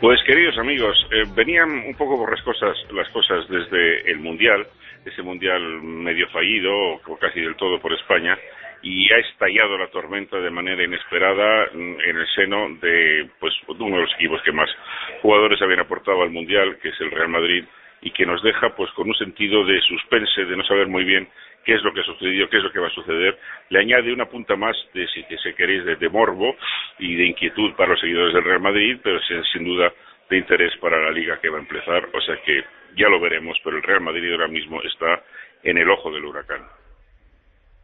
Pues queridos amigos, eh, venían un poco borrascosas las cosas desde el Mundial, ese Mundial medio fallido, casi del todo por España, y ha estallado la tormenta de manera inesperada mm, en el seno de pues uno de los equipos que más jugadores habían aportado al Mundial, que es el Real Madrid, y que nos deja pues con un sentido de suspense, de no saber muy bien qué es lo que ha sucedido, qué es lo que va a suceder, le añade una punta más de, si, se queréis, de, morbo y de inquietud para los seguidores del Real Madrid, pero sin, duda de interés para la liga que va a empezar, o sea que ya lo veremos, pero el Real Madrid ahora mismo está en el ojo del huracán.